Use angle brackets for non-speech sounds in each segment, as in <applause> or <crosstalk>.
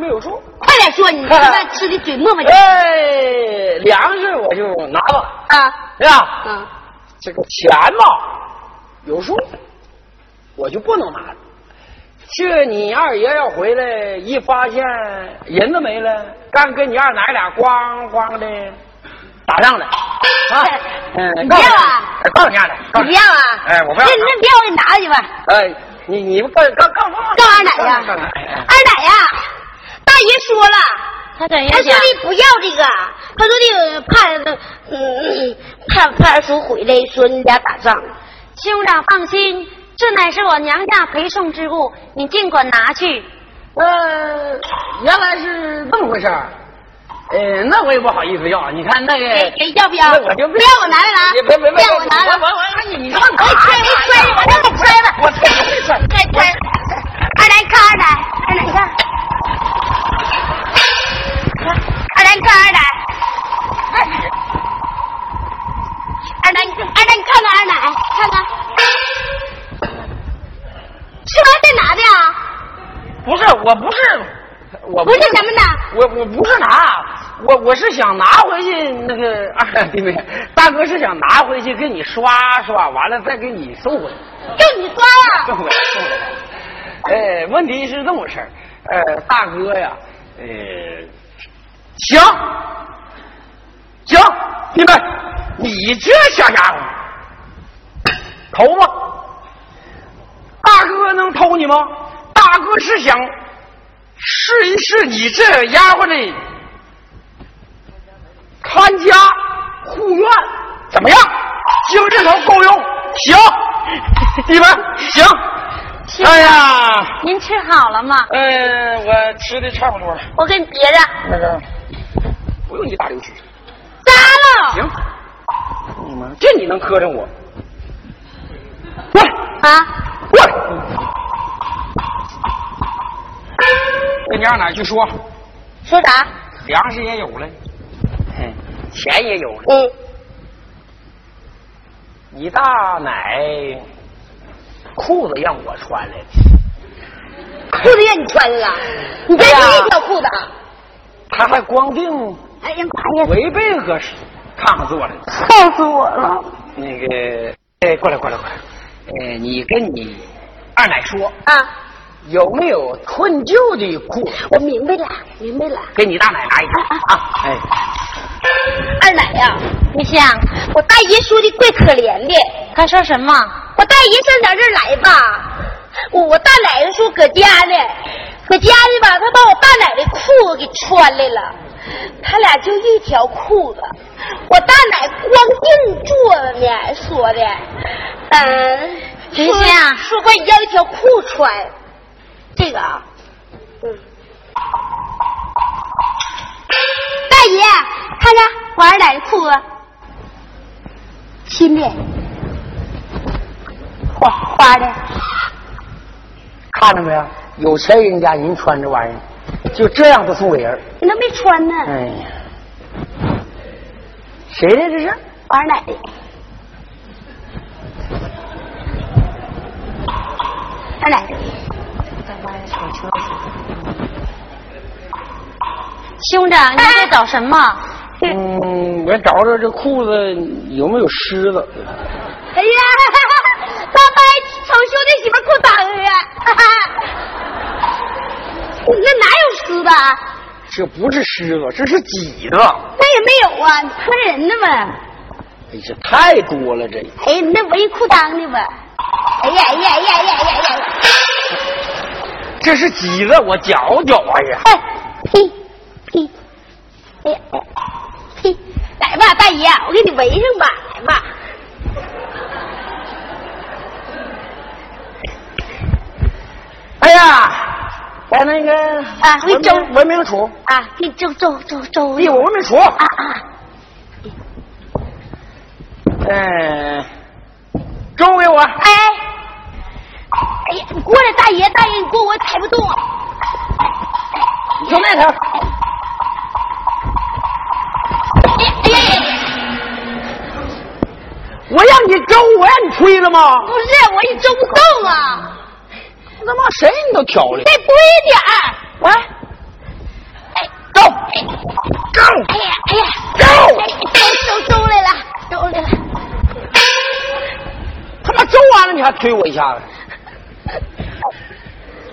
没有数。快点说，你现在吃的嘴磨磨的。哎，粮食我就拿吧。啊，对吧？嗯。这个钱嘛，有数，我就不能拿了。这你二爷要回来，一发现人都没了，刚跟你二奶俩咣咣的打仗了。<laughs> 啊，嗯，你不要啊？告诉你二奶，你不要啊？哎，我不要。那那别我给你拿去吧。哎，你你告告告告二奶呀？二奶呀？大爷说了，他怎样他说的不要这个，他说的怕嗯怕怕二叔回来说你俩打仗。兄长放心，这乃是我娘家陪送之物，你尽管拿去。呃，原来是这么回事儿。呃，那我也不好意思要，你看那个，要不要？那我就不要我拿来拿，别别别，要我拿来，我我我，你你看，我摔没摔？我让你摔了，我摔没摔？再摔。二奶看二奶，二奶你看，二奶看二奶，二奶你二奶你看看二奶，看看，吃完再拿的呀？不是，我不是，我不是什么呢？我我不是拿，我我是想拿回去那个啊，对不对？大哥是想拿回去给你刷刷，完了再给你送回来。就你刷呀？送回来，送回来。呃，问题是这么回事呃，大哥呀，呃，行，行，你们，你这小家伙，偷吗？大哥能偷你吗？大哥是想试一试你这丫鬟的看家护院怎么样？精神头够用？行，你们，行。哎呀，您吃好了吗？呃，我吃的差不多了。我给你别着。那个，不用你大刘去。扎了。行。你妈，这你能磕碜我？过来。啊。过来。跟你二奶去说。说啥？粮食也有了，嗯，钱也有了。嗯。你大奶。裤子让我穿来了，裤子让你穿了，你这是一条裤子。他还光腚，哎呀妈呀！违背和炕上坐着，烫死我了。那个，哎，过来过来过来，哎，你跟你二奶说啊，有没有褪旧的裤子？我明白了，明白了。给你大奶拿一件啊！哎，二奶呀，你想，我大姨说的怪可怜的。他说什么？我大姨上咱这儿来吧，我我大奶奶说搁家呢，搁家呢吧，他把我大奶奶裤子给穿来了，他俩就一条裤子，我大奶光腚坐着呢，说的，嗯，谁呀？说管你要一条裤穿，这个啊，嗯，大爷看看我二奶的裤子，新的。花花的，看着没有？有钱人家人穿这玩意儿，就这样子送给人。你都没穿呢。哎呀，谁的这是？我二奶的。二奶的。兄长，你在找什么？嗯，我找找这裤子有没有虱子。哎呀，大伯瞅兄弟媳妇裤裆啊！那哪有湿的？这不是狮子，这是挤的。那也没有啊，喷人呢嘛。哎呀，太多了这。哎，那围裤裆的吧？哎呀哎呀哎呀哎呀哎呀！这是挤的，我搅搅。哎呀！哎，呸呸！哎呀，呸！来吧，大爷，我给你围上吧，来吧。哎呀，把那个啊给你蒸文明厨，啊，给你蒸粥粥粥。给我文明厨。啊啊！嗯，粥给我。哎，哎呀，你过来，大爷，大爷，你过我抬不动。你从那头。哎呀哎呀！我让你粥，我让你推了吗？不是，我一周不动啊，他妈谁你都挑了。再多一点儿。来，哎，够，够！够，哎呀哎呀，够哎粥粥粥来了，粥来了。他妈走完了你还推我一下子。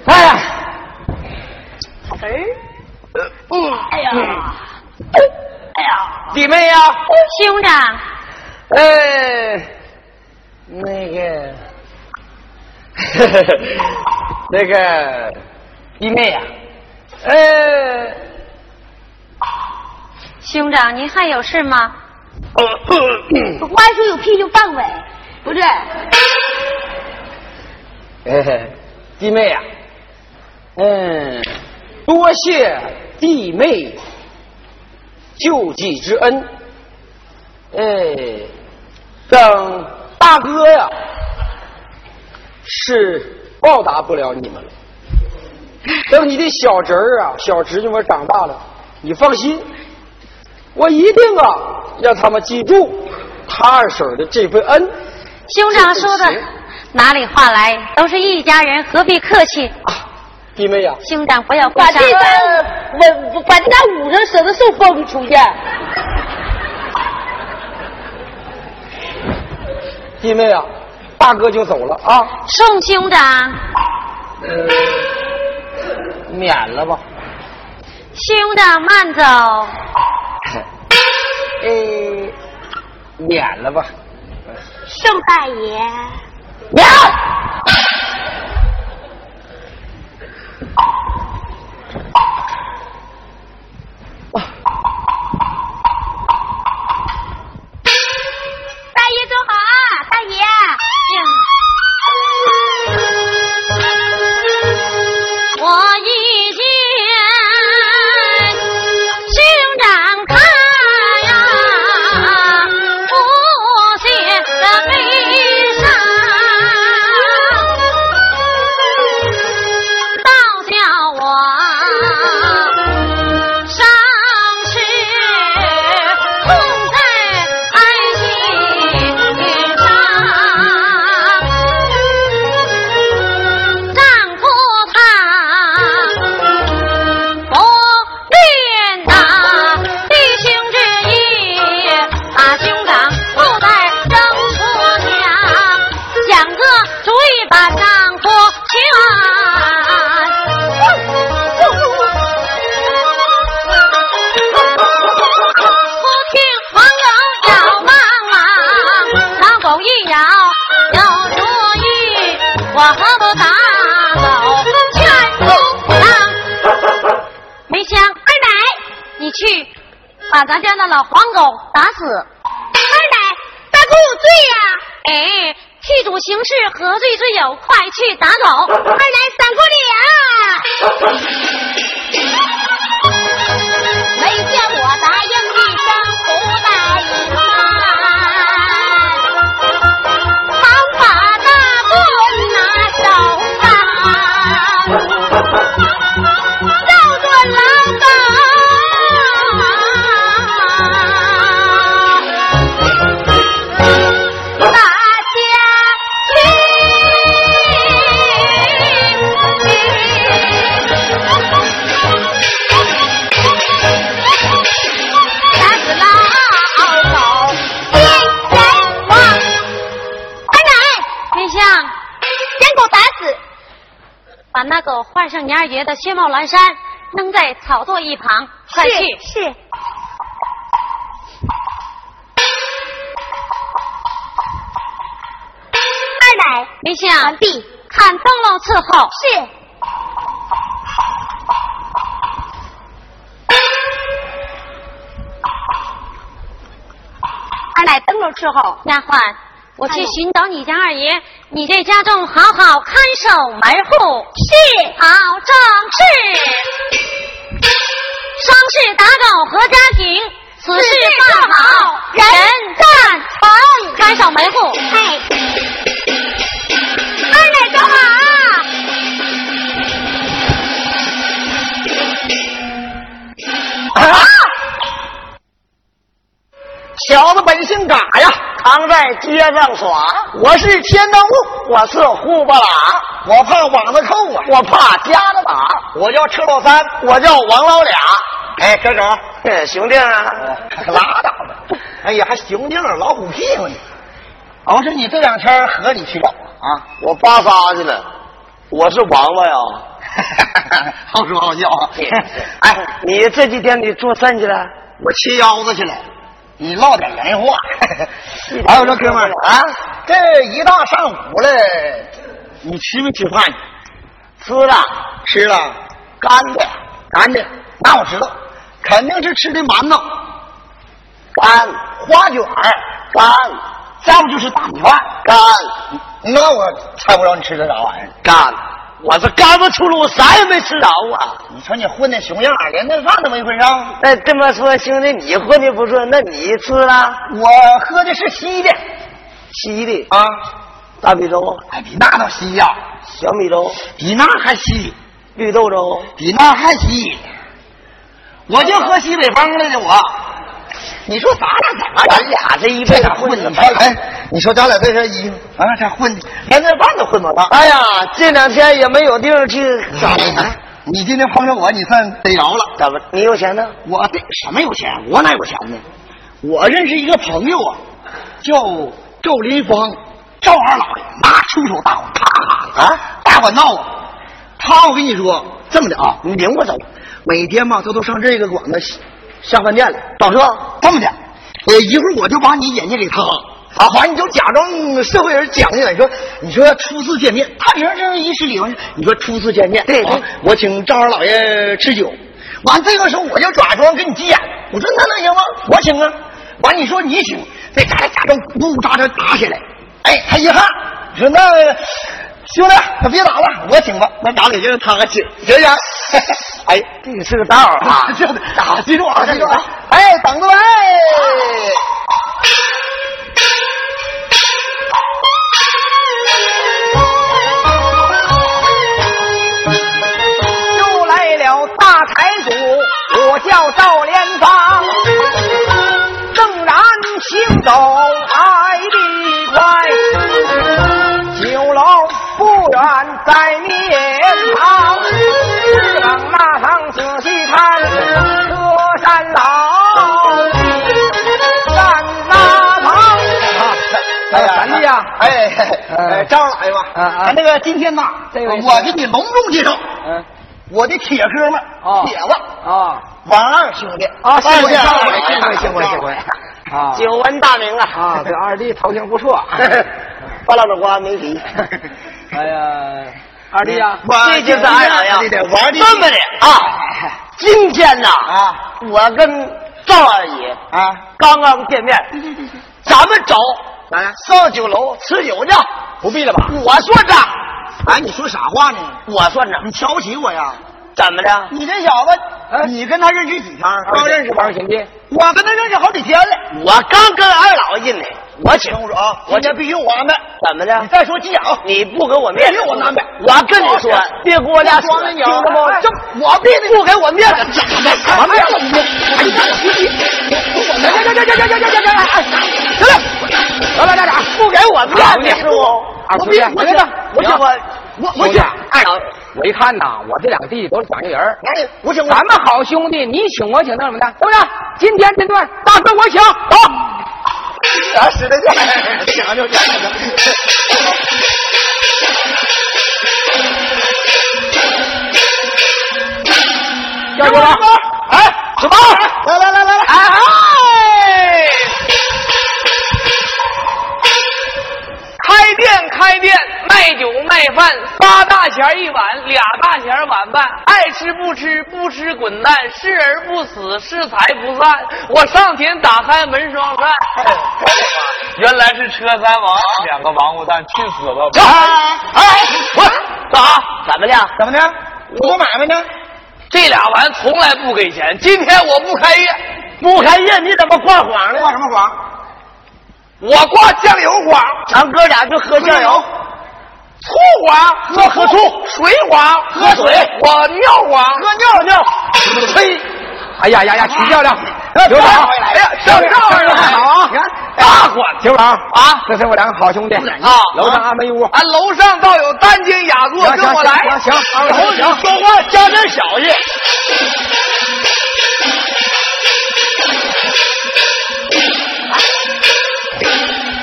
哎呀，嗯，哎呀，哎呀，弟妹呀，兄长，哎，那个，<laughs> 那个弟妹呀，呃，兄长，您还有事吗？话说有屁就放呗，不是？哎，弟妹呀，嗯，多谢弟妹救济之恩。哎，让大哥呀，是报答不了你们了。等你的小侄儿啊、小侄女们长大了，你放心，我一定啊让他们记住他二婶的这份恩。兄长说的哪里话来，都是一家人，何必客气？啊，弟妹呀、兄长不要挂这。张我把这张捂上，省得受风出去。弟妹啊，大哥就走了啊，宋兄长，呃，免了吧。兄长慢走。呃，免了吧。宋大爷，换上年二爷的薛帽蓝衫，扔在草垛一旁，快去。是。二奶，李香，完毕。看灯笼伺候。是。二奶灯笼伺候。丫鬟，我去寻找你家二爷，你在家中好好看守门户。是。好，正事。双事打狗何家庭，此事办好人赞成。看守门户。嘿。二奶走好。啊！小子本姓嘎呀，常在街上耍。我是天灯雾，我是呼巴喇，我怕网子扣啊，我怕夹子打。我叫车老三，我叫王老俩。哎，哥哥，兄弟啊，可拉倒吧！哎呀，还兄弟老虎屁股呢。我说你这两天河里去了啊？我扒沙去了。我是王八呀。<laughs> 好说好笑啊！哎，你这几天你做甚去了？我切腰子去了。你唠点人话。<laughs> 哎，我说哥们儿。<laughs> 啊，这一大上午了，你吃没吃饭？吃了，吃了，干的，干的。那我知道，肯定是吃的馒头，干。花卷干，再不就是大米饭，干。那我猜不着你吃的啥玩意儿，干。我这干巴出炉，啥也没吃着啊！你瞅你混的熊样，连顿饭都没混上。那这么说，兄弟，你混的不错，那你吃了？我喝的是稀的，稀的啊，大米粥，哎，比那都稀呀。小米粥比那还稀，绿豆粥比那还稀。我就喝西北风来的我。你说咱俩怎么？咱俩这一辈子混的，哎，你说咱俩这身衣服，啊，这混的连顿饭都混不到。哎呀，这两天也没有地方去咋的？你今天碰上我，你算逮着了。怎么？你有钱呢？我得什么有钱？我哪有钱呢？我认识一个朋友啊，叫赵林芳，赵二老爷，那出手大方，咔咔啊，大管闹啊。他我跟你说，这么的啊，你领我走，每天嘛，他都上这个馆子下饭店来找车，这么的，呃，一会儿我就把你引进给他，啊，完你就假装社会人讲讲，你说你说初次见面，他这这一十里嘛，你说初次见面，对对，我请赵二老爷吃酒，完这个时候我就假装跟你急眼，我说那能行吗？我请啊，完你说你请，这咱俩假装呜呜喳喳打起来，哎，他一看，说那兄弟可别打了，我请吧，那打给就是他请，行不行？哎，这个是个道啊，这打记住啊，记住啊！哎，等着来。又来了大财主，我叫赵连芳，正然行走在面旁。往那上仔细看，车山老站那旁。哎呀，三弟呀，哎，赵二老爷吧，啊那个今天呐，我给你隆重介绍，嗯，我的铁哥们，铁子啊，王二兄弟啊，幸会幸会幸会幸会幸会。啊，久闻大名啊，啊，这二弟头型不错，<laughs> 巴拉的瓜没皮，<laughs> 哎呀。二弟呀，这就是二老呀，这么的啊！今天呐，啊，我跟赵二姨啊刚刚见面，咱们走，来上酒楼吃酒去，不必了吧？我算账。哎，你说啥话呢？我算账，你瞧不起我呀？怎么的？你这小子，你跟他认识几天？刚认识吧？兄弟，我跟他认识好几天了。我刚跟二老爷进来，我请我说啊，今天必须我安排。怎么的？你再说急眼啊！你不给我面子，我安排。我跟你说，别给我俩装着听着不？这我必须不给我面子，什么面子？哎呀，行行行行行行行行行，哎，行了，老板家长不给我面子，师傅？二兄弟，我觉得，我请我我我请二老，我一看呐，我这两个弟弟都是讲究人儿。哎，我请咱们好兄弟，你请我请，那怎么的？对不对？今天这顿大哥我请，走。啊使的劲讲究讲究要过来哎什么来来来来啊店开店，卖酒卖饭，仨大钱一碗，俩大钱碗半，爱吃不吃，不吃滚蛋，是而不死，是财不散。我上前打开门双扇，原来是车三王，两个王八蛋，去死吧！哎哎，我咋？怎么的？怎么的？我做买卖呢？这俩玩意从来不给钱，今天我不开业，不开业你怎么挂谎呢？挂什么谎？我挂酱油花，咱哥俩就喝酱油，醋花，喝喝醋，水花，喝水，我尿花，喝尿尿。呸！哎呀呀呀，取漂亮！刘长，哎呀，上照上好啊！你看大大款款，刘长啊。这是我两个好兄弟。啊楼上安排一屋。俺楼上倒有单间雅座，跟我来。行行行行行，说话加点小心。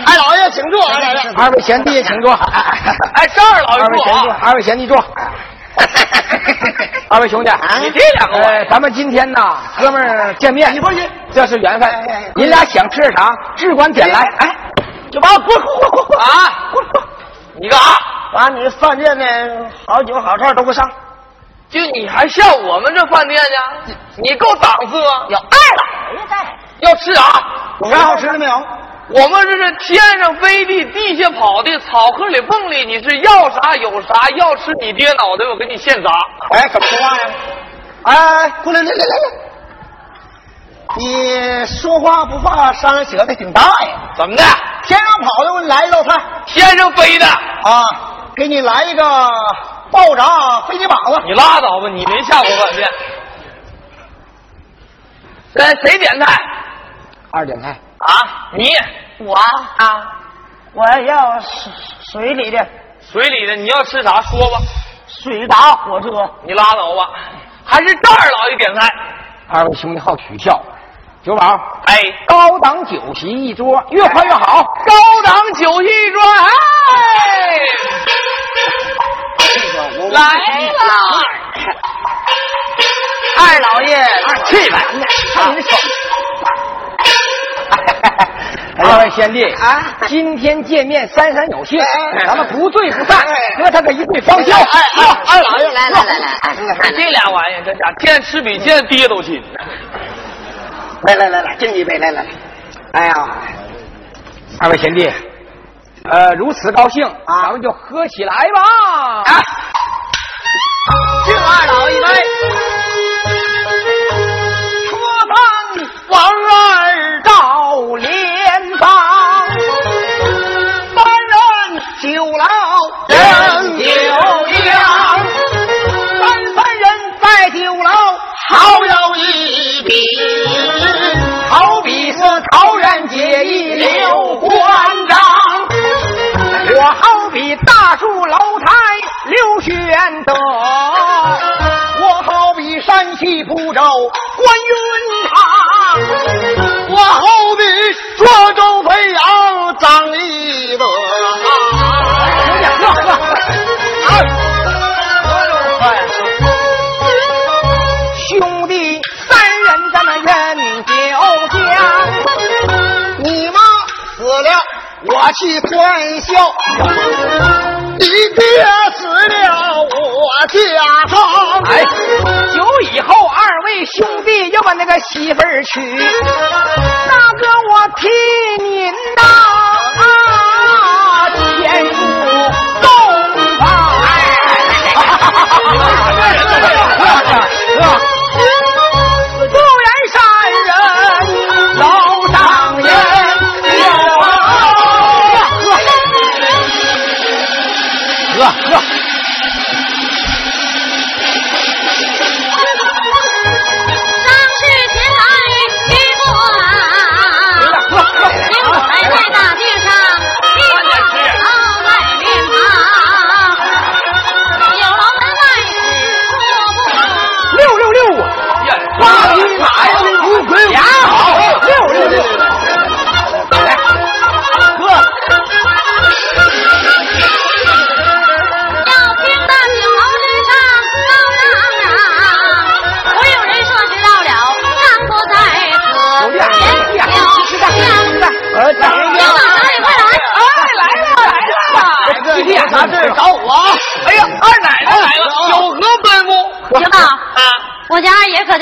二老爷，请坐。二位贤弟，请坐。哎，这儿老二位贤弟，二位贤弟坐。<laughs> 二位兄弟，你这两个咱们今天呐，哥们儿见面，你放心，这是缘分哎哎哎。您俩想吃啥，只管点来。哎，就把我滚滚滚滚啊滚滚！你干啥？把你饭店的好酒好菜都给我上。就你还像我们这饭店呢？你够档次啊！有二老爷在，要吃啥？有啥好吃的没有？我们这是天上飞的，地下跑的，草坑里蹦的，你是要啥有啥，要吃你爹脑袋，我给你现砸。哎，怎么说话呀？哎，过来来来来来，你说话不怕伤人舌头挺大呀？怎么的？天上跑的，我给你来一道菜天上飞的？啊，给你来一个爆炸飞机膀子。你拉倒吧，你没下过饭店。呃，谁点菜二点菜，啊？你我啊，我要水水里的水里的你要吃啥说吧，水打火车。你拉倒吧。还是赵二老爷点菜。二位兄弟好取笑，酒保哎，高档酒席一桌，越快越好。高档酒席一桌，哎，来了。二老爷，去吧，看你的手。<laughs> 二位贤弟啊，今天见面三三有幸，咱们不醉不散，喝他个一醉方休。哎哎，二老爷来来来来，这俩玩意儿，这家见吃比见爹都亲。来来来来，敬一杯，来来来。哎呀，二位贤弟，呃，如此高兴，咱们就喝起来吧。啊，敬二老一杯。好比是桃园结义刘关张，我好比大树楼台刘玄德，我好比山西蒲州关云长，我好比涿州飞扬我去欢笑。你爹死了，我家丧。哎，酒以后，二位兄弟要把那个媳妇儿娶，大哥我替您呐，啊，前入洞房。不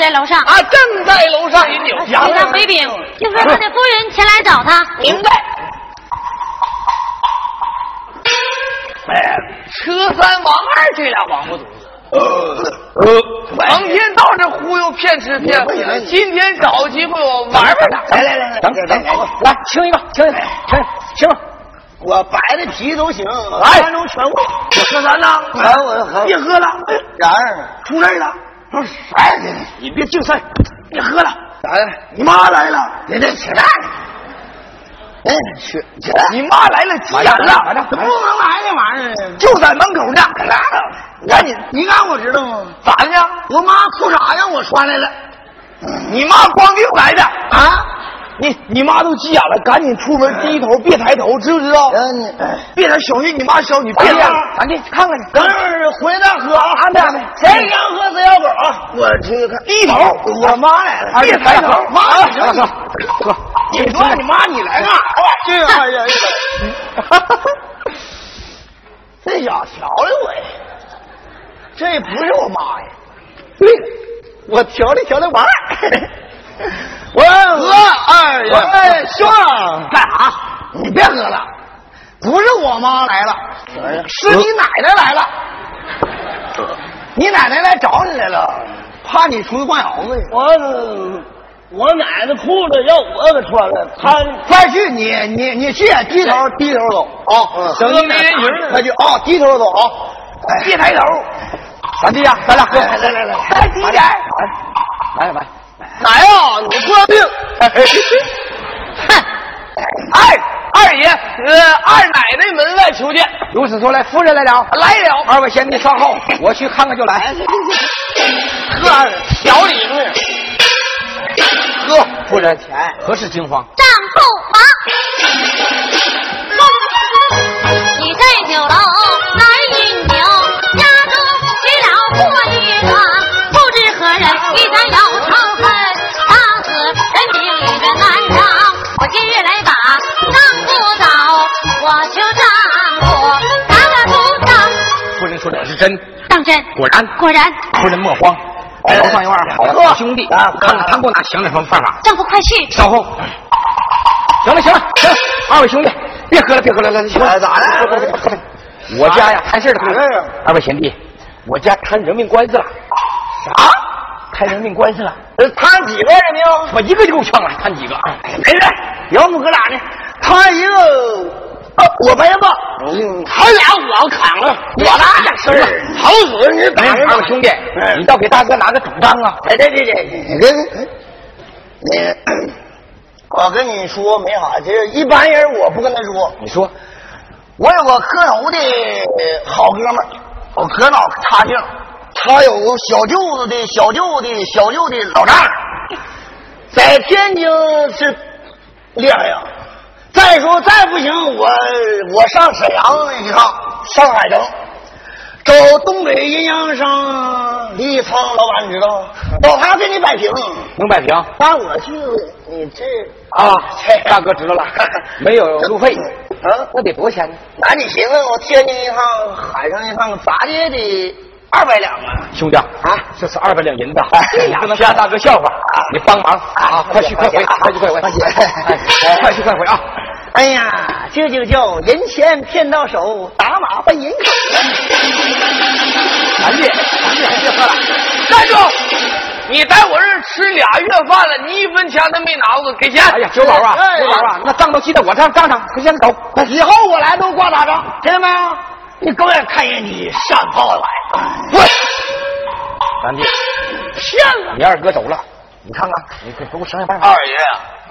在楼上，啊，正在楼上饮酒。给他回禀，就说他的夫人前来找他。明白。哎，车三王二这俩王八犊子，呃，成天到这忽悠骗吃骗喝的。今天找机会我玩玩他。来来来来，等等等，来清一个，清一个，亲亲吧。我白的题都行，来三中全会。车三呐，来，我别喝了，然儿出事儿了。哎，你别净事儿，别喝了。咋的？你妈来了，你这扯淡！哎，去去，你妈来了，急眼了，不能来那玩意儿。就在门口呢。赶紧，你让我知道吗？咋的呢？我妈裤衩让我穿来了。你妈光腚来的。啊？你你妈都急眼了，赶紧出门低头别抬头，知不知道？嗯，你别点小心你妈小，你别这样，赶紧看看去。等会儿回来再喝啊！安排安排谁想喝谁要狗啊！我出去看，低头，我妈来了，别抬头，妈，行了行了，哥，你说你妈你来干啥玩意儿？这玩意儿，<laughs> 这家伙调的我呀！这不是我妈呀！对，我调的调的王二。<laughs> 我喝二爷，哎，兄，干啥？你别喝了，不是我妈来了，是你奶奶来了。你奶奶来找你来了，怕你出去逛窑子去。我我奶奶裤子要我给穿了，她快去，你你你去，低头低头走啊！等你没人快去啊！低头走啊！哎别抬头。咱弟呀，咱俩喝，来来来来，来低点儿来来来，奶呀，你破病。哼，二二爷，呃，二奶奶门外求见。如此说来，夫人来了，来了，二位贤弟稍后，我去看看就来。<laughs> 喝二小礼物。喝，夫人，何事惊慌？丈后忙，你在酒楼我今日来把丈夫找，我求丈夫打了不上，夫人说的是真，当真果然。果然，夫人莫慌，楼上有二好兄弟，看看他给我拿想点什么办法。丈夫快去。稍后。行了行了，行，二位兄弟，别喝了别喝了，来，来来，咋的喝喝喝喝我家呀谈事儿了，二位贤弟，我家谈人命官司了。啥？谈人命官司了，呃谈几个人命？我一个就够呛了，谈几个？没事，要不哥俩呢？他一个，啊我赔吧。他俩我扛了，我拉点事儿，好死你打人二兄弟，你倒给大哥拿个主张啊！哎，对对对，你跟你，我跟你说没啥，这一般人我不跟他说。你说，我有个磕头的好哥们儿，我磕脑插腚，他有小舅子的小舅的小舅的老丈人，在天津是厉害呀。再说再不行，我我上沈阳一趟，上海城，找东北阴阳商李沧老板，你知道吗？<laughs> 找他给你摆平。能摆平那我去，你这啊？大哥知道了，<laughs> 没有路费，啊，那得多少钱呢？那你寻思，我天津一趟，海上一趟，咋的也得二百两啊！兄弟啊，这是二百两银子，哎不能吓大哥笑话，你帮忙啊！快去快回，快去快回，哎快去快回啊！哎呀，这就叫人钱骗到手，打马奔银口。咱弟，咱弟，别喝了，站住！你在我这儿吃俩月饭了，你一分钱都没拿过，给钱。哎呀，九宝啊，哎九宝啊，那账都记在我账账上，快先走。以后我来都挂大账，听见没有？你狗眼看见你上炮来，滚！三弟，骗了。你二哥走了，你看看，你给给我想想办法。二爷，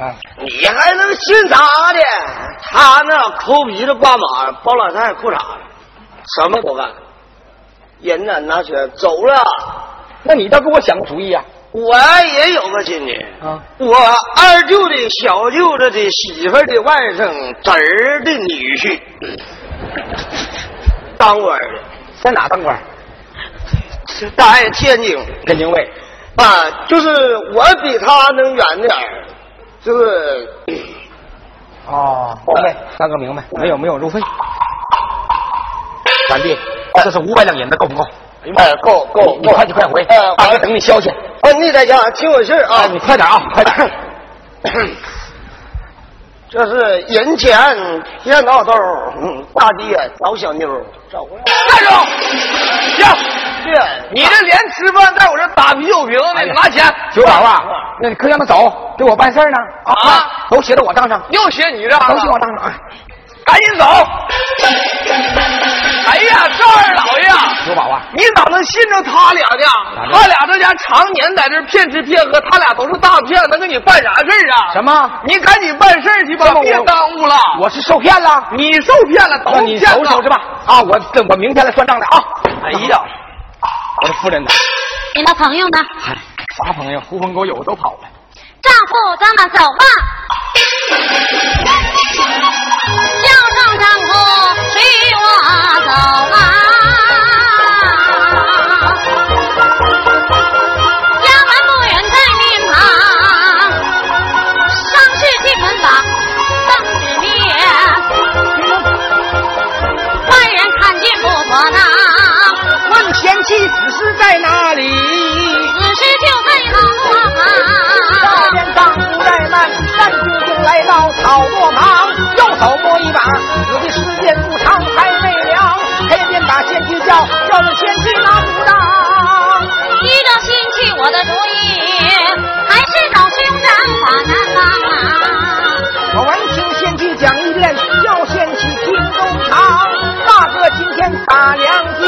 啊，你还能信他的？他那抠鼻子挂马，包老太太裤衩，什么都干。人呢拿钱走了。那你倒给我想个主意啊！我也有个亲戚，啊，我二舅的小舅子的媳妇的外甥侄儿的女婿，当官的，在哪当官？在天津天津卫。啊，就是我比他能远点儿，就是哦，明白，大哥明白，没有没有路费。三弟，这是五百两银子，够不够？哎，够够你快去快回，呃，大哥等你消息。呃，你在家听我信啊，，你快点啊，快点。<laughs> 这是人前热闹豆，嗯，大爹找小妞儿找过来。站住！行，这，你这连吃饭在我这打啤酒瓶呢，拿钱。九宝啊，那你可让他走，给我办事呢。啊都写到我账上，又写你这都写我账上。哎赶紧走！哎呀，赵二老爷，刘宝啊，你咋能信着他俩呢？他俩这家常年在这骗吃骗喝，他俩都是大骗，能给你办啥事儿啊？什么？你赶紧办事去吧别耽误了。我是受骗了？你受骗了，都那你骗了收拾收拾吧。啊，我这我明天来算账的啊。哎呀，我的夫人呢？你的朋友呢？嗨，啥朋友？狐朋狗友都跑了。丈夫，咱们走吧。叫声丈夫，随我走啊！家门不远在面旁，上世纪门把当纸面，外人看见不妥当，问前妻此事在哪里？慢，但究竟来到草垛旁，右手摸一把，我的时间不长，还未了，黑便把贤妻叫，叫了贤妻拿不当。依照新去我的主意，还是找兄长把难帮啊！我闻听贤妻讲一遍，叫贤妻听中堂。大哥今天打粮街，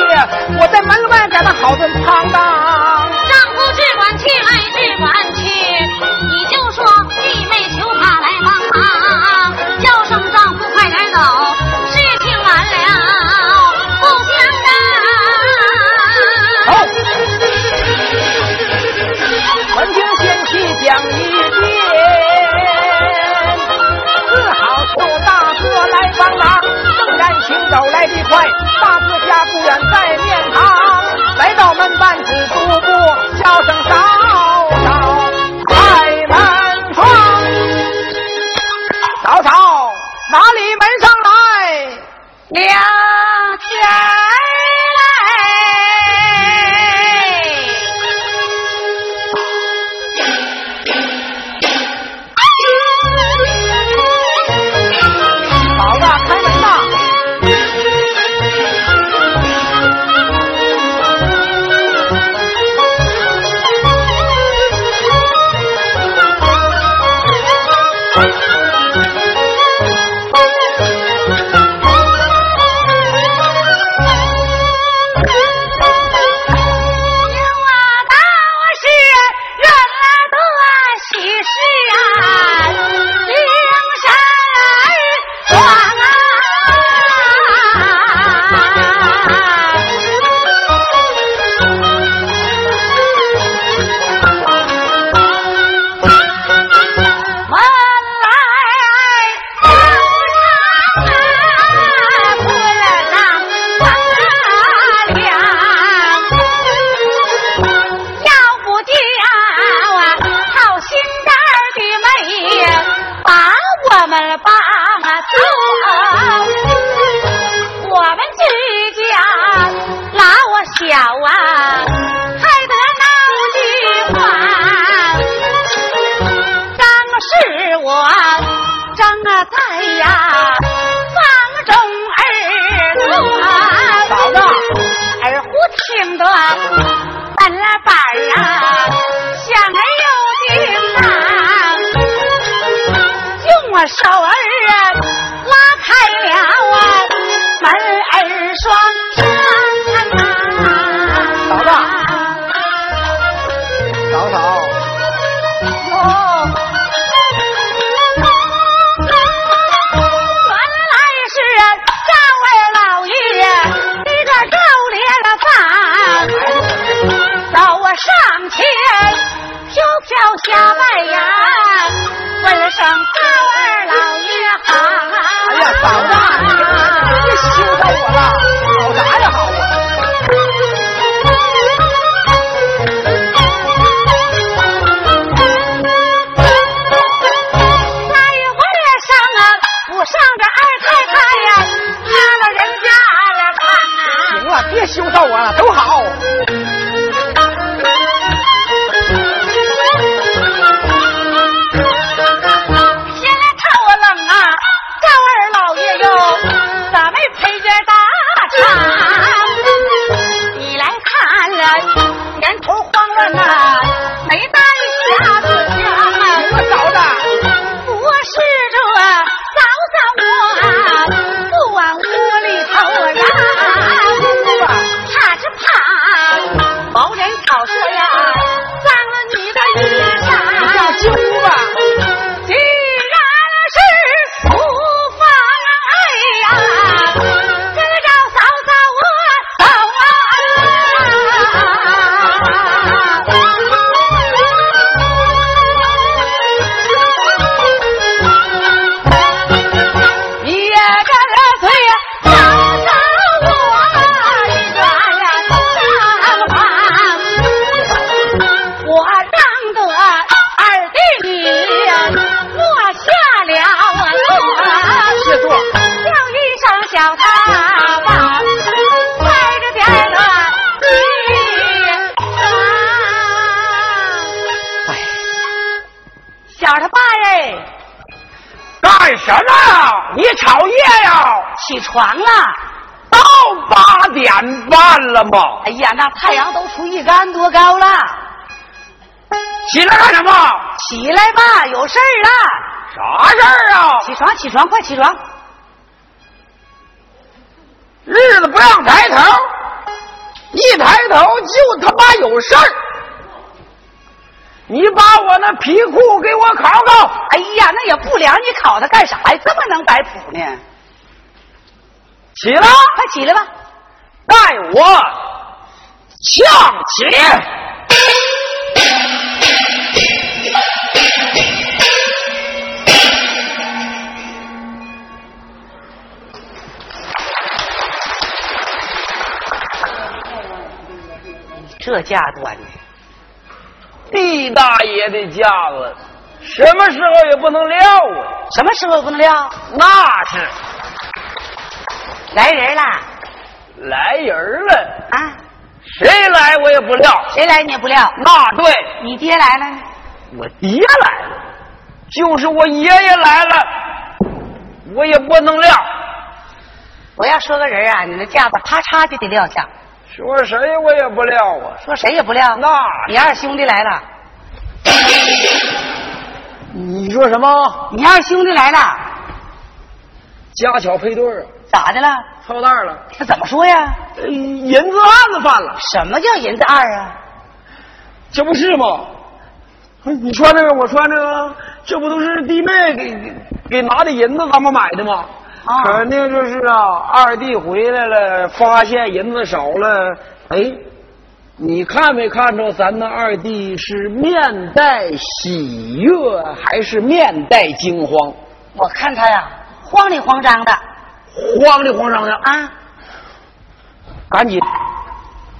我在门外给他好顿汤当。丈夫只管去来行走来得快，大自家不远在面堂，来到门半只独步，叫声嫂嫂开门窗。嫂嫂，哪里门上来？娘啊？起床，快起床！日子不让抬头，一抬头就他妈有事儿。你把我那皮裤给我烤烤。哎呀，那也不凉，你烤它干啥呀？这么能摆谱呢？起来，快起来吧！带我向起。这架端的，地大爷的架子，什么时候也不能撂啊！什么时候不能撂？那是来人了来人了，啊！谁来我也不撂。谁来你也不撂？那对，你爹来了呢？我爹来了，就是我爷爷来了，我也不能撂。我要说个人啊，你那架子啪嚓就得撂下。说谁我也不撂啊！说谁也不撂。那你二兄弟来了，你说什么？你二兄弟来了，家巧配对儿，咋的了？操蛋了！他怎么说呀？呃银子案子犯了，什么叫银子二啊？这不是吗？你穿这个，我穿这个，这不都是弟妹给给给拿的银子，咱们买的吗？啊肯定就是啊，二弟回来了，发现银子少了，哎，你看没看着咱那二弟是面带喜悦，还是面带惊慌？我看他呀，慌里慌张的慌里慌张的，啊！赶紧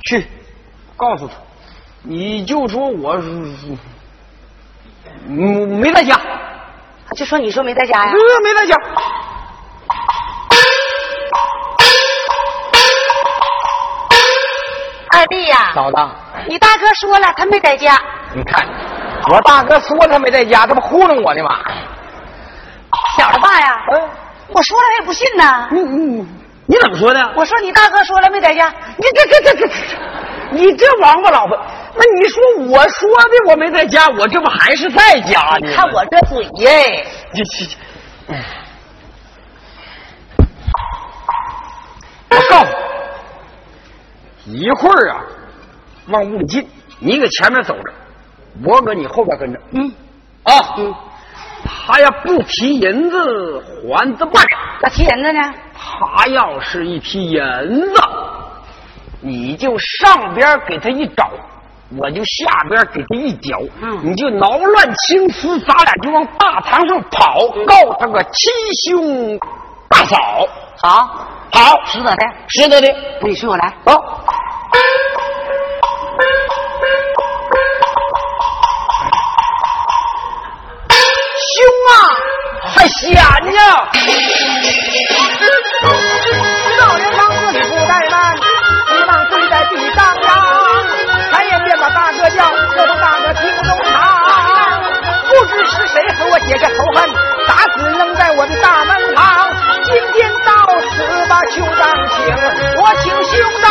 去告诉他，你就说我嗯没在家，就说你说没在家呀？呃没在家。二弟呀，嫂子，你大哥说了，他没在家。你看，我大哥说他没在家，这不糊弄我呢吗？小的爸呀，嗯，我说了他也不信呐。你你你怎么说的？我说你大哥说了没在家，你这这这这这，你这王八老婆！那你说我说的我没在家，我这不还是在家呢？看我这嘴耶！这这这，我告诉你，一会儿啊，往屋里进，你搁前面走着，我搁你后边跟着。嗯，啊，嗯，他要不提银子还怎么办？那提银子呢？他要是一提银子，你就上边给他一找，我就下边给他一脚，嗯你就挠乱青丝，咱俩就往大堂上跑，告他个七兄大嫂。好，好，实则的，实得的，那你随我来。走。凶啊，还闲呢。老人让自己不怠慢，急忙跪在地上呀，三言便把大哥叫，这头大哥听中堂，不知是谁和我结下仇恨，打死扔在我的大门旁。今天到此吧，兄长请，我请兄长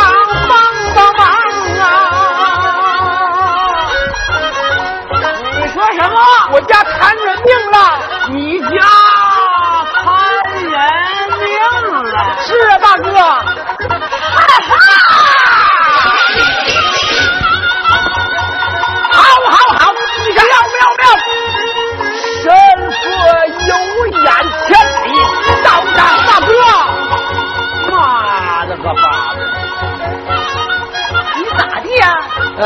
帮帮忙啊！你说什么？我家摊人命了。你家摊人命了？是啊，大哥。好 <laughs> 哥，妈的个巴子！你咋的呀？啊？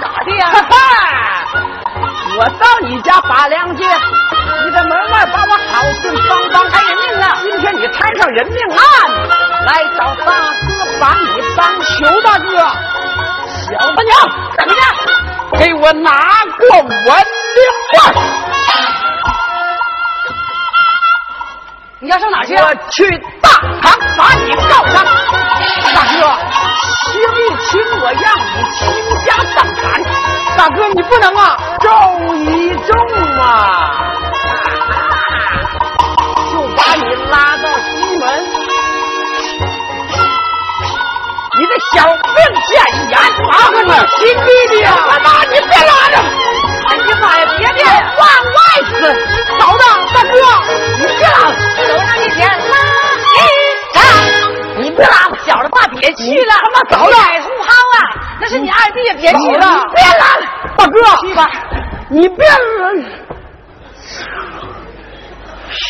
咋的呀？哈哈！我到你家拔粮去，你在门外把我好心帮帮开人命啊！今天你摊上人命案，来找大哥把你帮求大哥，小子娘怎么样？给我拿过文令棍！你要上哪去、啊？我去大唐把你告上。大哥，轻一亲，我让你倾家荡产。大哥，你不能啊！重一重啊！就把你拉到西门，你的小命见眼，大哥你亲弟弟啊！我把你别拉着。你妈呀，别别，往外死！嫂子，大哥，你别拉了，都让你先拉一张。你别拉了，小子爸别去了，他妈嫂子海不好啊，那是你二弟别去了。别拉了，大哥，去吧，你别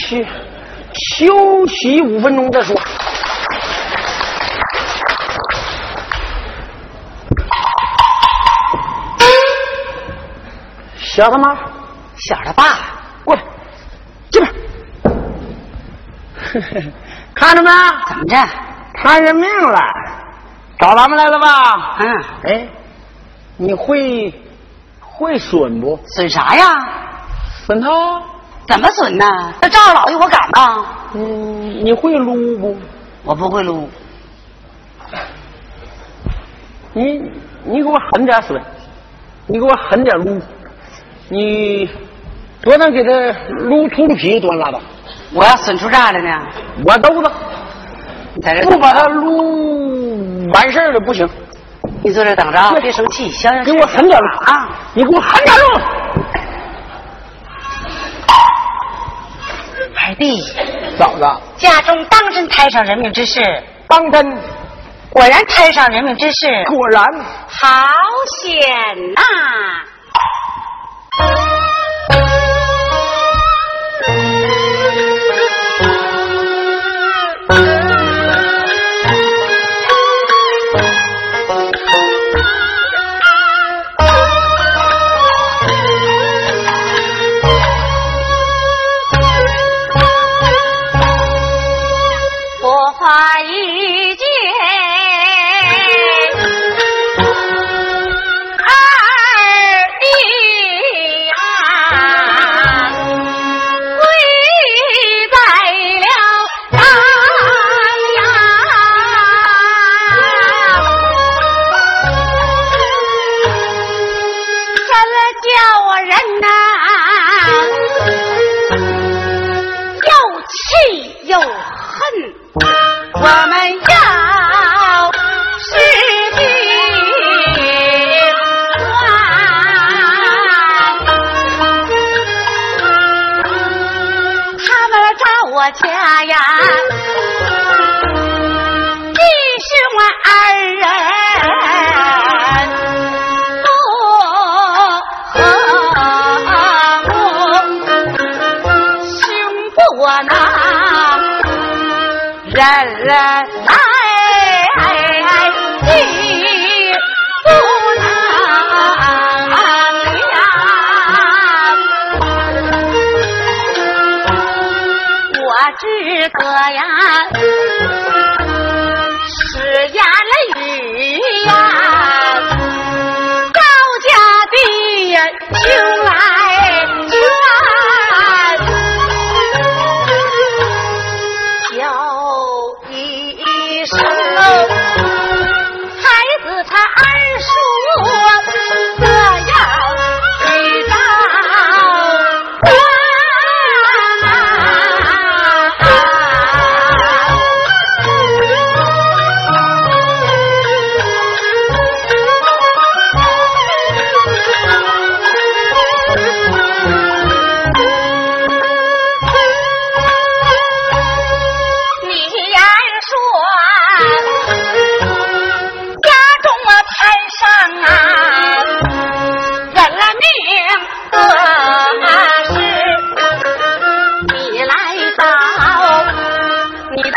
去休息五分钟再说。小他妈，小的爸，过来，进来。<laughs> 看着没？怎么着？看人命了，找咱们来了吧？嗯，哎，你会会损不？损啥呀？损他？怎么损呢？那赵老爷我敢吗？嗯，你会撸不？我不会撸。你你给我狠点损，你给我狠点撸，你多能给他撸秃噜皮，多拉倒。我要损出炸来呢？我兜子你在这不把他撸完事儿了不行，你坐这等着啊，别生气，消消气。给我狠点撸啊！你给我狠点撸。二弟，嫂子，家中当真摊上人命之事，当真果然摊上人命之事，果然好险呐！我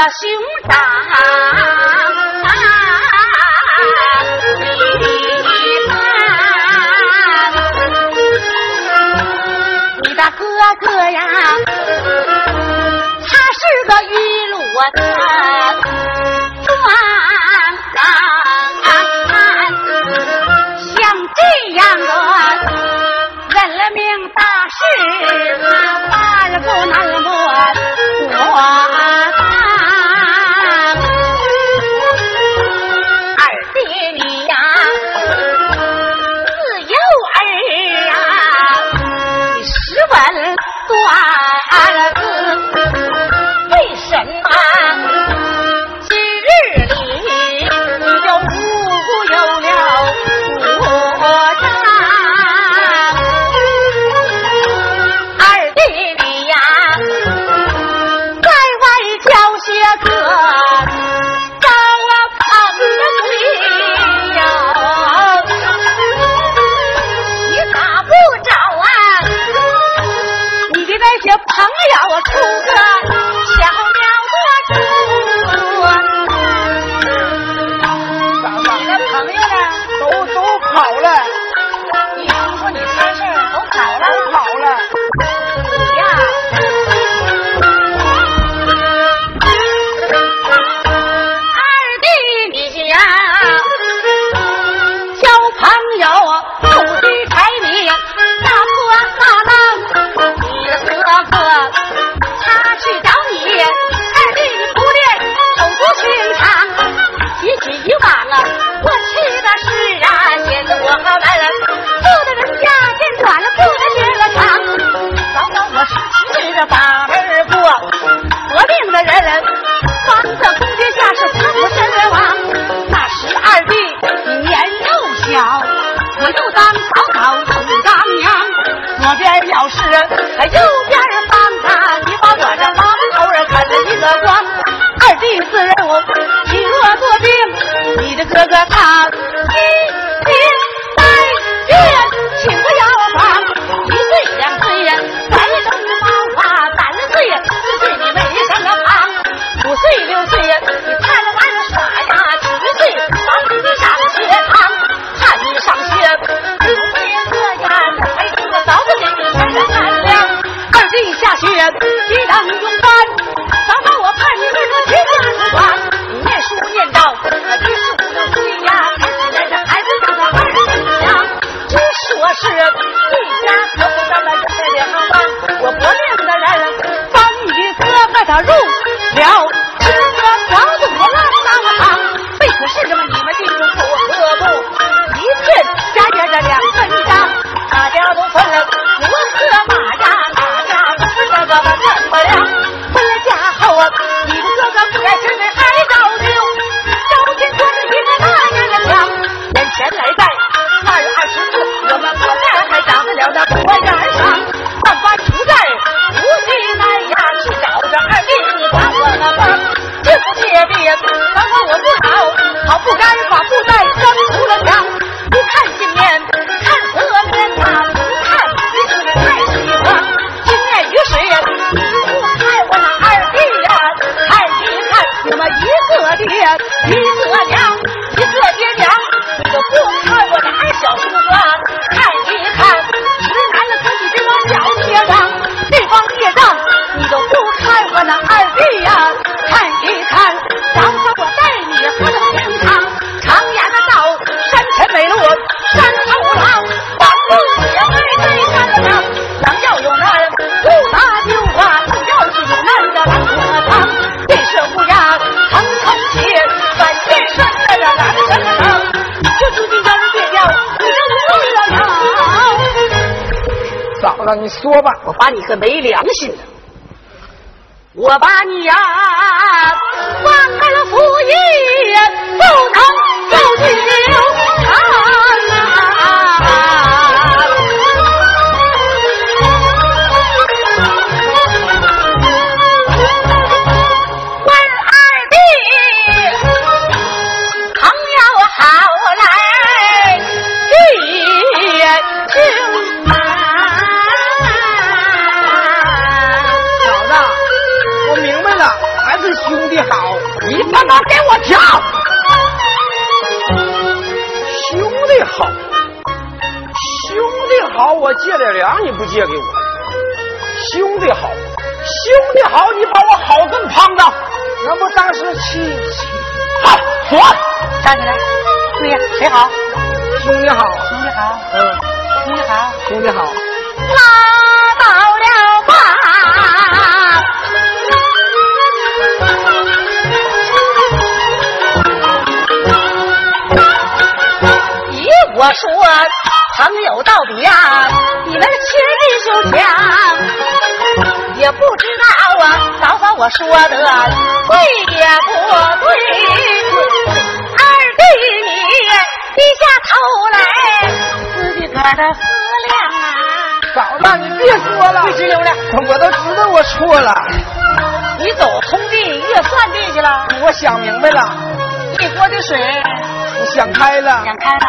的兄长。你的哥哥呀，我又当嫂嫂娶当娘。左边要是右边帮啊，你把我这王头儿啃一个光。二弟四人我娶了做兵，你的哥哥他。嘿啊你滚你说吧，我把你个没良心的，我把你啊放开了，赴宴。借点粮，你不借给我？兄弟好，兄弟好，你把我好更胖的，那不当时气气。好，说站起来，对呀，谁好？兄弟好，兄弟好，嗯，兄弟好，兄弟好。拉倒了吧，依我说。朋友到底呀、啊，你们亲弟兄强，也不知道啊，早早我说的对也不对，二弟你低下头来，自己个的思量啊。嫂子，你别说了，别直溜了，我都知道我错了。你走通地，越算地去了。我想明白了，一锅的水。想开了，想开了，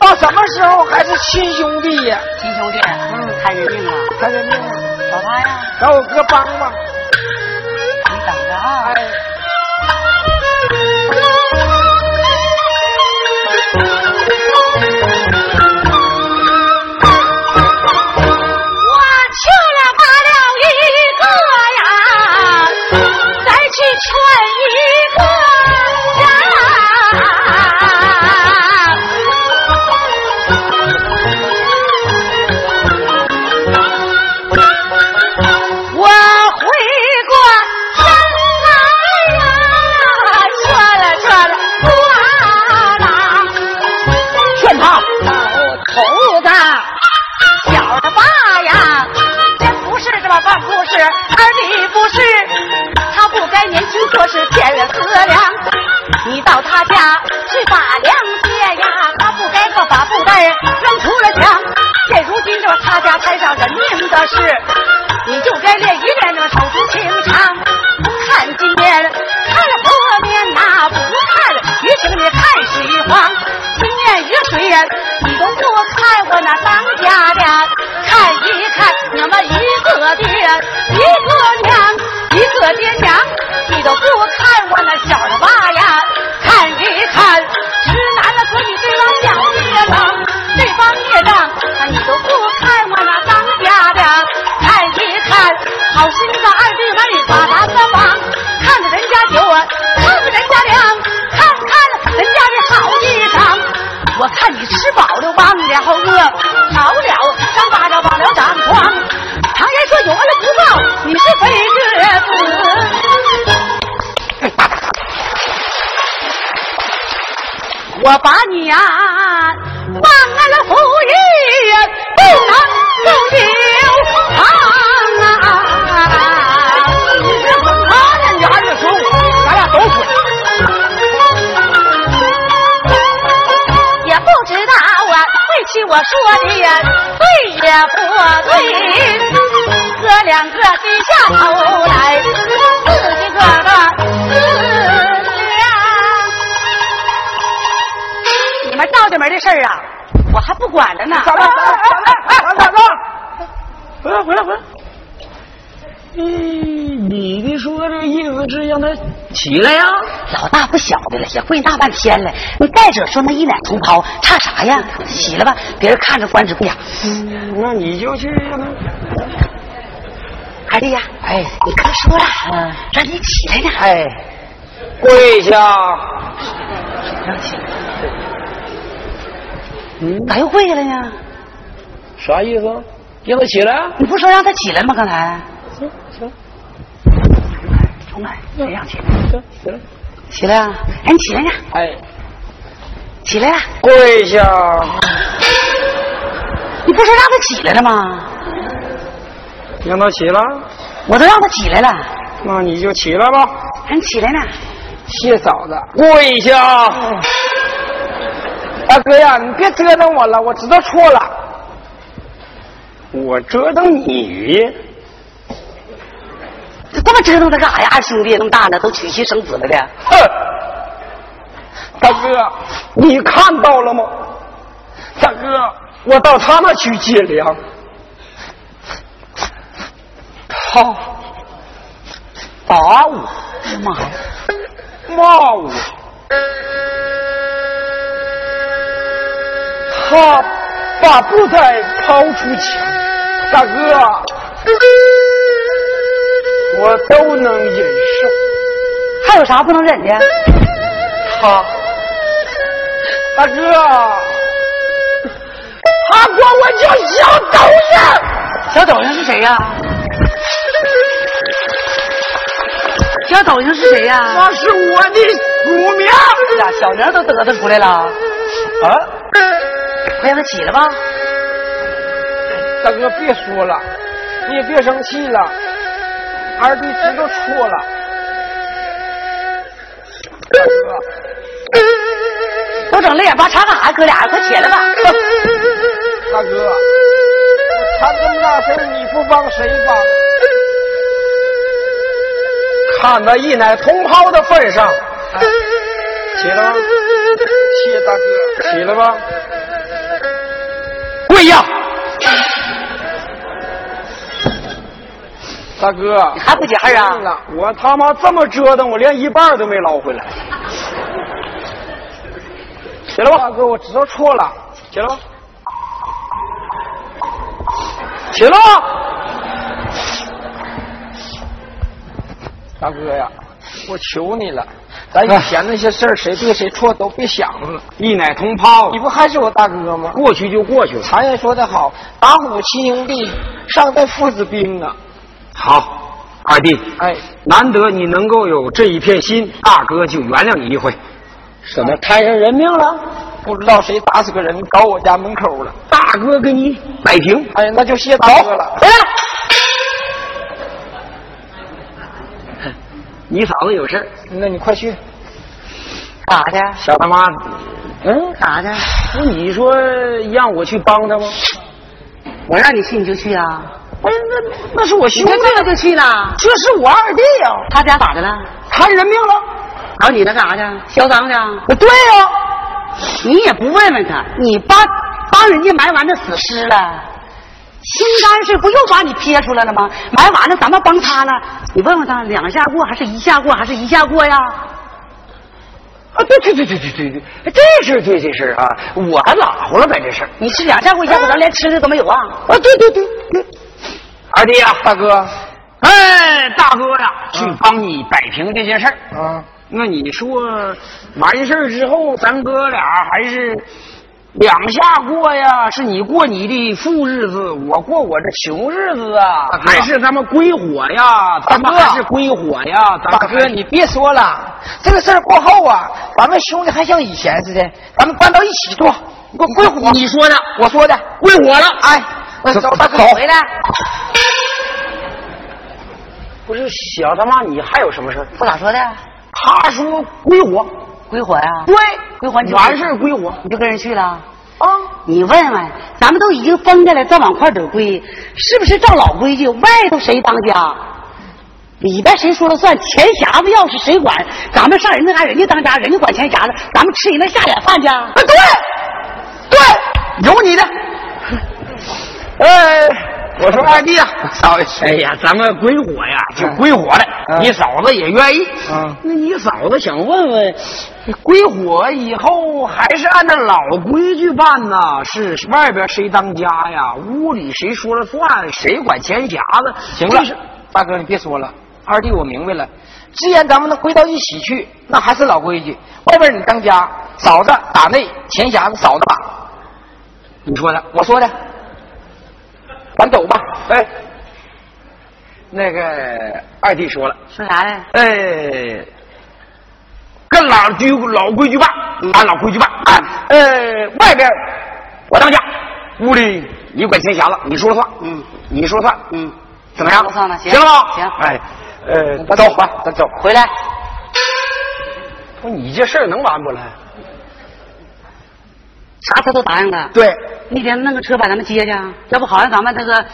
到什么时候还是亲兄弟呀？亲兄弟，嗯，看人命啊，看人命啊，找他呀，找我哥帮帮，你等着啊，哎。我把你呀、忘了福义，不能不留堂啊！他人家还是说我，咱俩都滚。也不知道啊，对起我说的，对也不对。哥两个低下头你们道对门的事儿啊，我还不管了呢。咋了？咋了？咋了？回来，回来，回来。嗯，你的说这意思是让他起来呀？老大不小的了，也跪大半天了。你再者说那一脸同胞，差啥呀？起来吧，别人看着官职不雅。那你就去让他。二弟呀，哎，你哥说了，让你起来呢。哎，跪下。让起来。嗯，咋又跪下了呢？啥意思？让他起来？你不说让他起来吗？刚才行行重来，谁让起来？行行。起来啊！哎你起来呢，哎，起来了。跪下。你不说让他起来了吗？让他起来，我都让他起来了，那你就起来吧。让你起来呢。谢嫂子，跪下。大哥呀，你别折腾我了，我知道错了。我折腾你，这他妈折腾他干啥呀？二兄弟那么大了，都娶妻生子了的。哼！大哥，你看到了吗？大哥，我到他那去借粮，他打我，妈呀！骂我，他把布袋抛出墙，大哥，我都能忍受。还有啥不能忍的？他，大哥，他管我叫小斗士，小斗星是谁呀？小斗星是谁呀？那是我的乳名。呀，小名都得得出来了，啊，快让他起来吧。大哥别说了，你也别生气了，二弟知道错了。大哥，都整泪眼巴叉干啥？哥俩快起来吧！大哥，他这么大事儿你不帮谁帮？看在一奶同胞的份上，哎起来吧，谢大哥，起来吧，跪下！大哥，你还不解恨啊？我他妈这么折腾，我连一半都没捞回来。起来吧，大哥，我知道错了。起来吧，起来吧。大哥呀，我求你了，咱以前那些事儿，谁对谁错都别想了。一奶同胞你，不还是我大哥吗？过去就过去了。常言说得好，打虎亲兄弟，上阵父子兵啊。好，二弟，哎，难得你能够有这一片心，大哥就原谅你一回。什么摊上人命了？不知道谁打死个人搞我家门口了。大哥给你摆平。哎，那就谢大哥了。回来。你嫂子有事儿那你快去。干啥去？小他妈，嗯，干啥去？不你说让我去帮他吗？我让你去你就去啊？哎，那那是我兄弟，你这这个就去了？这是我二弟呀、他家咋的了？摊人命了。然后你那干啥去？销赃去？对呀、你也不问问他，你帮帮人家埋完那死尸了，心肝是不又把你撇出来了吗？买完了咱们帮他了，你问问他两下过还是一下过还是一下过呀？啊，对对对对对对对，这事儿对这事儿啊，我还拉乎了呗，这事儿。你是两下过一下过，咱连吃的都没有啊？啊，对对对对，二弟呀、大哥，哎，大哥呀，去帮你摆平这件事儿。啊，那你说完事儿之后，咱哥俩还是两下过呀？是你过你的富日子，我过我这穷日子啊？还是咱们归伙呀？咱们是归伙呀？大哥，你别说了，这个事儿过后啊，咱们兄弟还像以前似的，咱们搬到一起做，给我归伙。你说的，我说的，归伙了。哎，那走，大哥，回来，不是小他妈，你还有什么事儿？不咋说的？他说归伙，归还啊？对，归伙你就完事儿归我你就跟人去了？啊。你问问，咱们都已经分开了，再往块儿走归，是不是照老规矩？外头谁当家？里边谁说了算？钱匣子要是谁管，咱们上人那家，人家当家，人家管钱匣子，咱们吃人那下脸饭去。啊，对，对，有你的。哎，<laughs> 我说二弟啊，嫂子 <laughs> 哎呀，咱们归火呀，就归火了。嗯你嫂子也愿意。嗯那你嫂子想问问，归火以后还是按照老规矩办呢？是外边谁当家呀？屋里谁说了算？谁管钱匣子？行了，大哥你别说了，二弟我明白了，既然咱们能归到一起去，那还是老规矩，外边你当家，嫂子打内，钱匣子嫂子把，你说的。我说的，咱走吧。哎，那个二弟说了。说啥嘞？哎，跟老规老规矩办，按老规矩办。啊，呃，外边我当家，屋里你管钱匣子，你说了算。嗯，你说了算。嗯，怎么样？行行了吗？行哎，呃，咱走吧，咱走。回来，不，你这事儿能完不来？啥他都答应了。对，那天弄个车把咱们接去，啊，要不好像咱们这个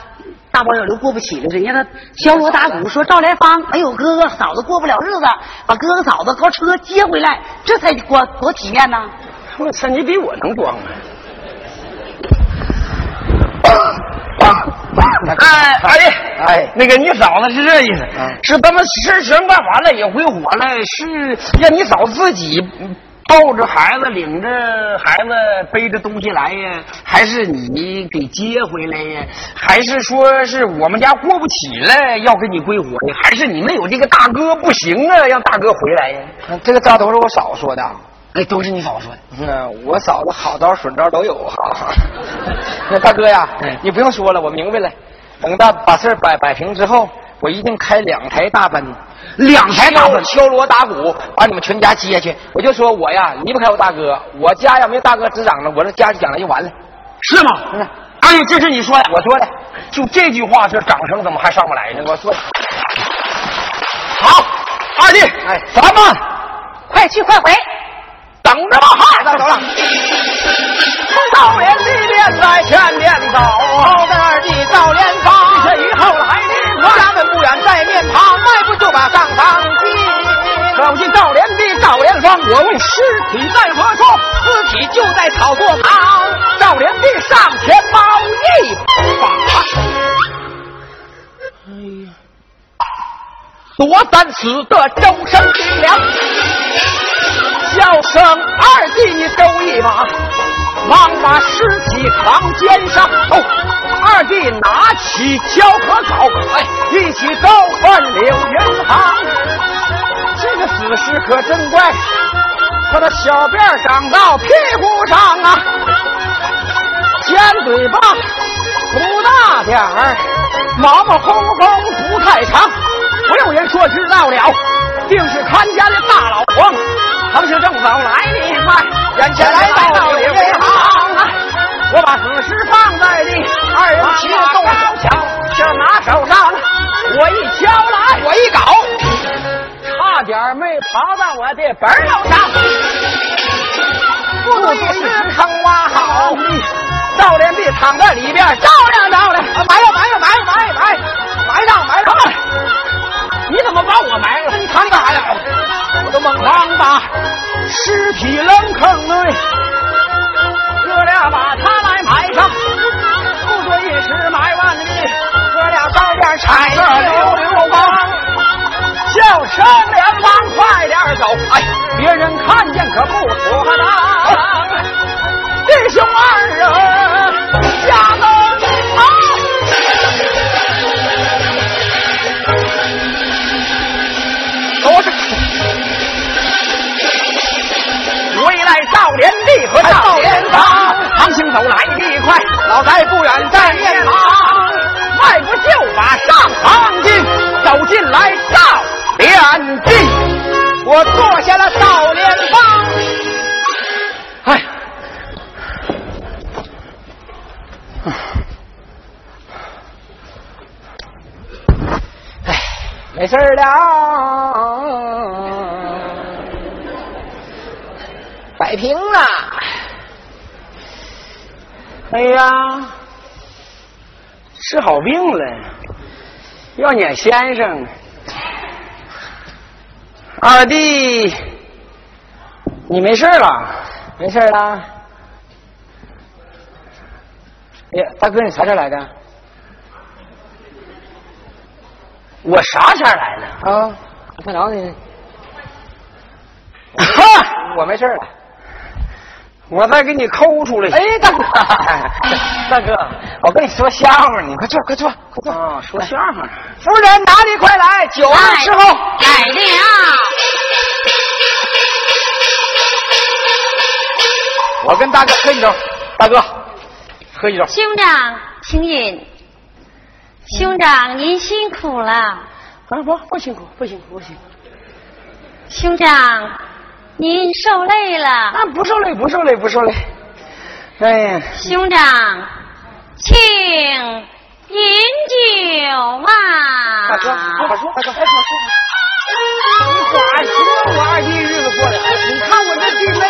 大包小流过不起了似的。人家他敲锣打鼓说赵来芳没有哥哥嫂子过不了日子，把哥哥嫂子靠车接回来，这才多多体面呢。<laughs> 我操，你比我能装啊！哎，二弟，哎那个你嫂子是这意思，嗯是他们事情办完了也回火了，是让你嫂子自己抱着孩子，领着孩子背着东西来呀，还是你给接回来呀？还是说是我们家过不起了要给你归还呀？还是你们有这个大哥不行啊，让大哥回来呀？这个招都是我嫂子说的。哎，都是你嫂子说的。嗯，我嫂子好招损招都有哈。<laughs> 那大哥呀哎，你不用说了，我明白了。等到把事儿摆摆平之后，我一定开两台大奔，两台大奔敲锣打鼓把你们全家接去。我就说我呀离不开我大哥，我家要没大哥执掌了，我这家就将来就完了。是吗？嗯哎呦，这是你说的，我说的，就这句话，这掌声怎么还上不来呢？我说的。好，二弟，哎咱们快去快回，等着吧，哈，走了。早年里边在前边走，后边二弟赵连发，这以后来家门不远在面旁，迈步就把上房进。走进赵连的赵连芳，我问尸体在何处？尸体就在草垛旁，赵连的上前抱一把。哎呀，多三死的周身冰凉。叫声二弟，你走一马，忙把尸体扛肩上。哦，二弟拿起胶和镐，哎，一起走奔柳云旁。这个死尸可真怪，他的小辫长到屁股上啊，尖嘴巴不大点儿，毛毛烘烘不太长。不用人说知道了，定是看家的大老黄。唐是正走来的快，眼前来到柳云旁啊！我把死尸放在地，二人齐动手枪，就拿手上，我一敲来，我一搞，差点没爬到我的本楼上。不对，是坑挖好，赵连璧躺在里边照亮照亮，埋了埋了埋了埋埋埋上埋上。你怎么把我埋了？你藏干啥呀？我都懵了。把尸体扔坑内，哥俩把他来埋上。不多一时埋万里，哥俩照边踩着溜溜光，叫声连忙快点走。哎，别人看见可不摆平了。哎呀，治好病了，要撵先生。二弟，你没事了？没事了。哎呀，大哥，你啥时候来的？我啥前来的？啊，看着你。哈，我没事了。我再给你抠出来。哎，大哥，<laughs> 大哥，我跟你说笑话呢，快坐，快坐，快坐。啊，说笑话。夫人，哪里快来，酒儿伺候。来了。我跟大哥喝一盅，大哥，喝一盅。兄长，请饮。兄长，您辛苦了。啊，不，不辛苦，不辛苦，不辛苦。兄长。您受累了？啊，不受累，不受累，不受累。哎呀，兄长，请饮酒啊。大哥，快说，大哥，快说，说。你咋说？我二弟日子过的，你看我这弟妹，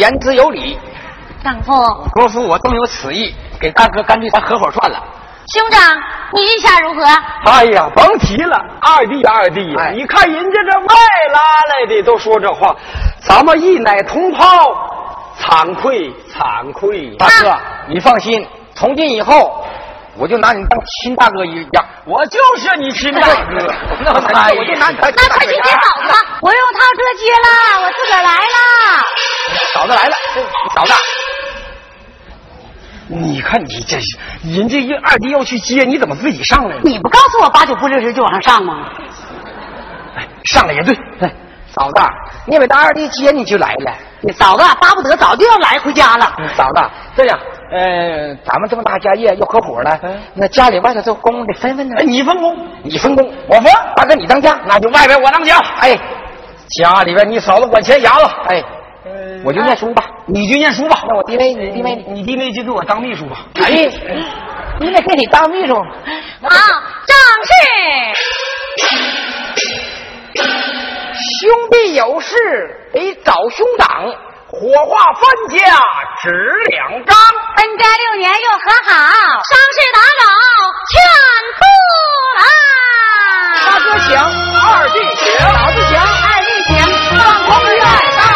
言之有理，丈夫，国夫我正有此意，给大哥干脆咱合伙算了。兄长，你意下如何？哎呀，甭提了，二弟，二弟你看人家这外拉来的都说这话，咱们一奶同胞，惭愧惭愧。大哥，你放心，从今以后我就拿你当亲大哥一样。我就是你亲大哥，那我哎我就拿你当亲那快去。接嫂子吧，我用套车接了，我自个儿来了。嫂子来了，嫂子，你看你这是，人家一二弟要去接，你怎么自己上来了？你不告诉我八九不离十就往上上吗？哎，上来也对，哎嫂子，你没当二弟接你就来了。你嫂子巴不得早就要来回家了。嫂子，这样，呃，咱们这么大家业要合伙了，那家里外头这工得分分呢哎，。你分工，你分工，我分，大哥你当家，那就外边我当家。哎，家里边你嫂子管钱牙子，哎，我就念书吧。你就念书吧。那我弟妹，你弟妹，你弟妹就给我当秘书吧。哎，你得给你当秘书，好，正是。兄弟有事得找兄长，火化分家值两张分家六年又和好伤势打扰劝不来大哥请二弟请老子请二弟请放空一爱